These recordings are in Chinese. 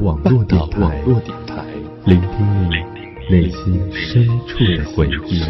网络电台，聆听你内心深处的回忆。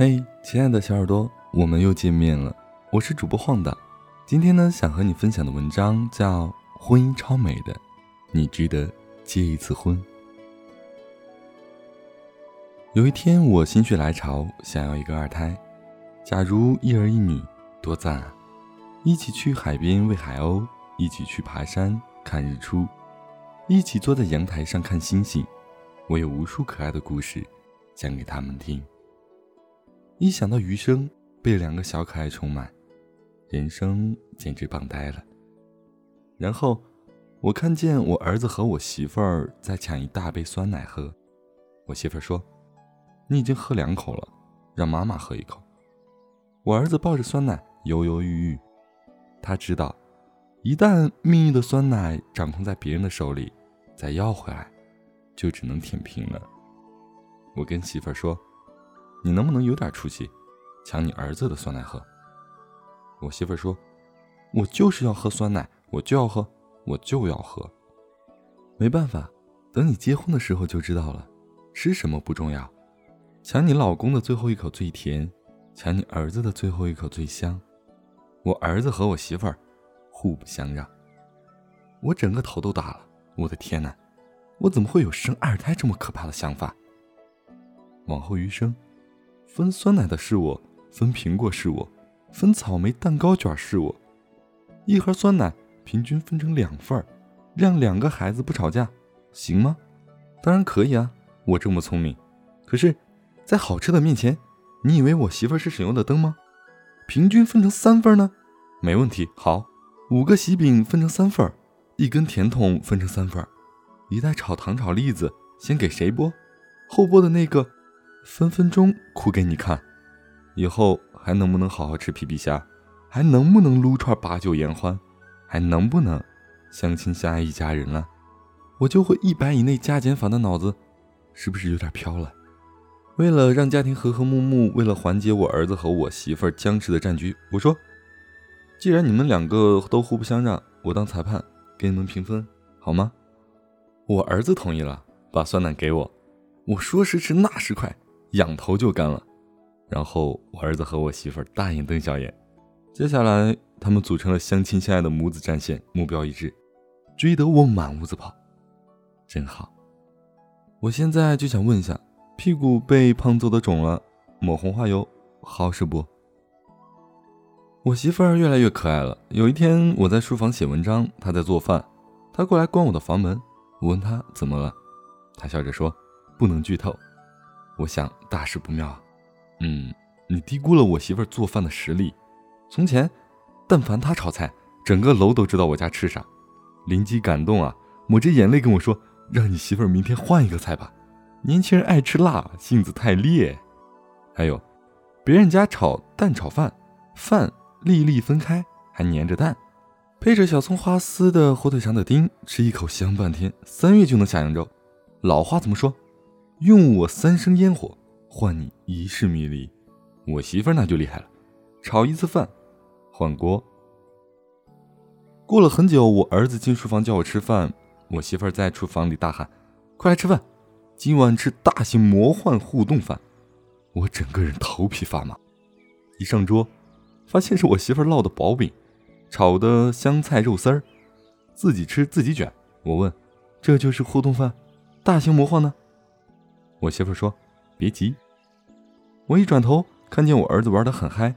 嘿，亲爱的小耳朵，我们又见面了。我是主播晃荡，今天呢，想和你分享的文章叫《婚姻超美的，你值得结一次婚》。有一天，我心血来潮，想要一个二胎。假如一儿一女，多赞啊！一起去海边喂海鸥，一起去爬山看日出，一起坐在阳台上看星星。我有无数可爱的故事，讲给他们听。一想到余生被两个小可爱充满，人生简直棒呆了。然后，我看见我儿子和我媳妇儿在抢一大杯酸奶喝。我媳妇儿说：“你已经喝两口了，让妈妈喝一口。”我儿子抱着酸奶犹犹豫豫，他知道，一旦命运的酸奶掌控在别人的手里，再要回来，就只能舔屏了。我跟媳妇儿说。你能不能有点出息，抢你儿子的酸奶喝？我媳妇说：“我就是要喝酸奶，我就要喝，我就要喝。”没办法，等你结婚的时候就知道了。吃什么不重要，抢你老公的最后一口最甜，抢你儿子的最后一口最香。我儿子和我媳妇儿互不相让，我整个头都大了。我的天哪，我怎么会有生二胎这么可怕的想法？往后余生。分酸奶的是我，分苹果是我，分草莓蛋糕卷是我。一盒酸奶平均分成两份儿，让两个孩子不吵架，行吗？当然可以啊，我这么聪明。可是，在好吃的面前，你以为我媳妇是省油的灯吗？平均分成三份呢？没问题。好，五个喜饼分成三份儿，一根甜筒分成三份，一袋炒糖炒栗子，先给谁剥？后剥的那个。分分钟哭给你看，以后还能不能好好吃皮皮虾？还能不能撸串把酒言欢？还能不能相亲相爱一家人了？我就会一百以内加减法的脑子，是不是有点飘了？为了让家庭和和睦睦，为了缓解我儿子和我媳妇儿僵持的战局，我说，既然你们两个都互不相让，我当裁判给你们评分，好吗？我儿子同意了，把酸奶给我。我说时迟，那时快。仰头就干了，然后我儿子和我媳妇儿大眼瞪小眼。接下来，他们组成了相亲相爱的母子战线，目标一致，追得我满屋子跑，真好。我现在就想问一下，屁股被胖揍的肿了，抹红花油好使不？我媳妇儿越来越可爱了。有一天，我在书房写文章，她在做饭，她过来关我的房门，我问她怎么了，她笑着说：“不能剧透。”我想大事不妙啊，嗯，你低估了我媳妇儿做饭的实力。从前，但凡她炒菜，整个楼都知道我家吃啥。灵机感动啊，抹着眼泪跟我说：“让你媳妇儿明天换一个菜吧，年轻人爱吃辣，性子太烈。”还有，别人家炒蛋炒饭，饭粒粒分开，还粘着蛋，配着小葱花丝的火腿肠的丁，吃一口香半天，三月就能下扬州。老话怎么说？用我三生烟火换你一世迷离，我媳妇儿那就厉害了，炒一次饭换锅。过了很久，我儿子进书房叫我吃饭，我媳妇儿在厨房里大喊：“快来吃饭，今晚吃大型魔幻互动饭！”我整个人头皮发麻。一上桌，发现是我媳妇儿烙的薄饼，炒的香菜肉丝儿，自己吃自己卷。我问：“这就是互动饭，大型魔幻呢？”我媳妇说：“别急。”我一转头，看见我儿子玩的很嗨，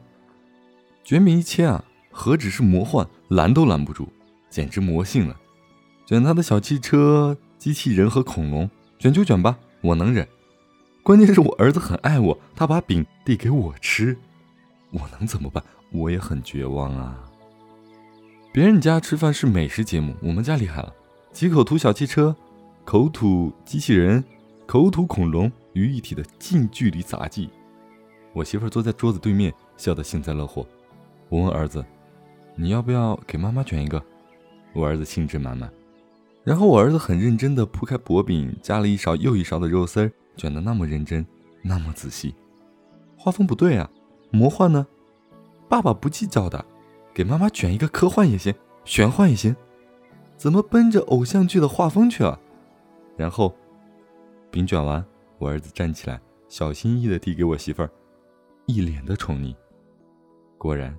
卷饼一切啊，何止是魔幻，拦都拦不住，简直魔性了。卷他的小汽车、机器人和恐龙，卷就卷吧，我能忍。关键是我儿子很爱我，他把饼递给我吃，我能怎么办？我也很绝望啊。别人家吃饭是美食节目，我们家厉害了，几口吐小汽车，口吐机器人，口吐恐龙于一体的近距离杂技。我媳妇坐在桌子对面，笑得幸灾乐祸。我问儿子：“你要不要给妈妈卷一个？”我儿子兴致满满。然后我儿子很认真地铺开薄饼，加了一勺又一勺的肉丝儿。卷得那么认真，那么仔细，画风不对啊！魔幻呢？爸爸不计较的，给妈妈卷一个科幻也行，玄幻也行，怎么奔着偶像剧的画风去了？然后饼卷完，我儿子站起来，小心翼翼地递给我媳妇儿，一脸的宠溺。果然，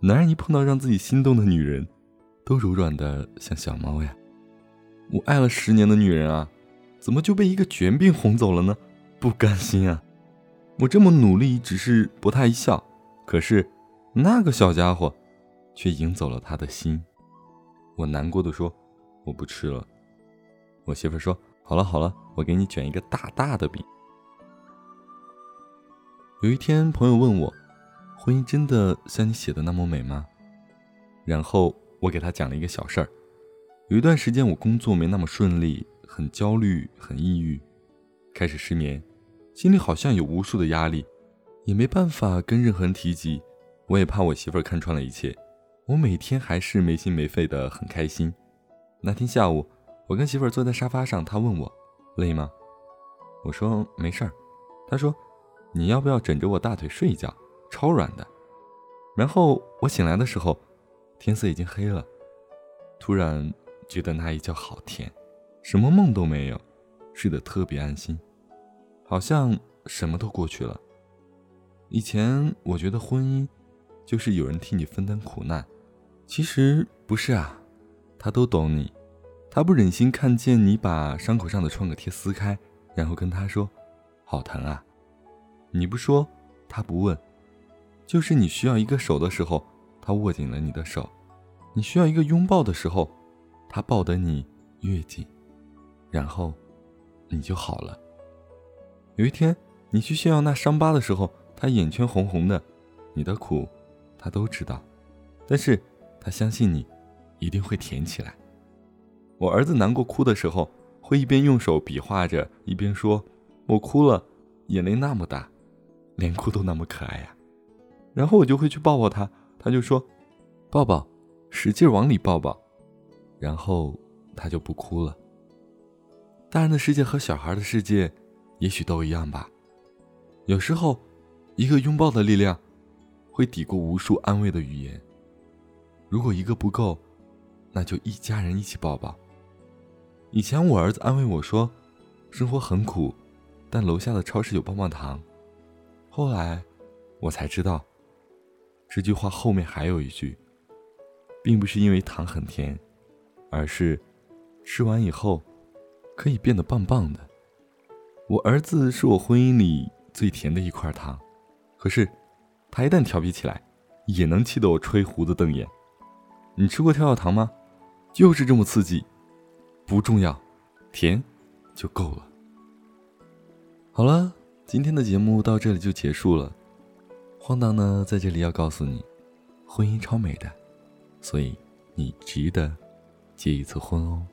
男人一碰到让自己心动的女人，都柔软的像小猫呀！我爱了十年的女人啊！怎么就被一个卷饼哄走了呢？不甘心啊！我这么努力，只是博他一笑，可是那个小家伙却赢走了他的心。我难过的说：“我不吃了。”我媳妇说：“好了好了，我给你卷一个大大的饼。”有一天，朋友问我：“婚姻真的像你写的那么美吗？”然后我给他讲了一个小事儿：有一段时间，我工作没那么顺利。很焦虑，很抑郁，开始失眠，心里好像有无数的压力，也没办法跟任何人提及。我也怕我媳妇儿看穿了一切。我每天还是没心没肺的，很开心。那天下午，我跟媳妇儿坐在沙发上，她问我累吗？我说没事儿。她说你要不要枕着我大腿睡一觉，超软的。然后我醒来的时候，天色已经黑了，突然觉得那一觉好甜。什么梦都没有，睡得特别安心，好像什么都过去了。以前我觉得婚姻就是有人替你分担苦难，其实不是啊，他都懂你，他不忍心看见你把伤口上的创可贴撕开，然后跟他说：“好疼啊！”你不说，他不问，就是你需要一个手的时候，他握紧了你的手；你需要一个拥抱的时候，他抱得你越紧。然后，你就好了。有一天，你去炫耀那伤疤的时候，他眼圈红红的，你的苦，他都知道，但是他相信你，一定会甜起来。我儿子难过哭的时候，会一边用手比划着，一边说：“我哭了，眼泪那么大，连哭都那么可爱呀。”然后我就会去抱抱他，他就说：“抱抱，使劲往里抱抱。”然后他就不哭了。大人的世界和小孩的世界，也许都一样吧。有时候，一个拥抱的力量，会抵过无数安慰的语言。如果一个不够，那就一家人一起抱抱。以前我儿子安慰我说：“生活很苦，但楼下的超市有棒棒糖。”后来，我才知道，这句话后面还有一句，并不是因为糖很甜，而是吃完以后。可以变得棒棒的。我儿子是我婚姻里最甜的一块糖，可是他一旦调皮起来，也能气得我吹胡子瞪眼。你吃过跳跳糖吗？就是这么刺激。不重要，甜就够了。好了，今天的节目到这里就结束了。荒唐呢，在这里要告诉你，婚姻超美的，所以你值得结一次婚哦。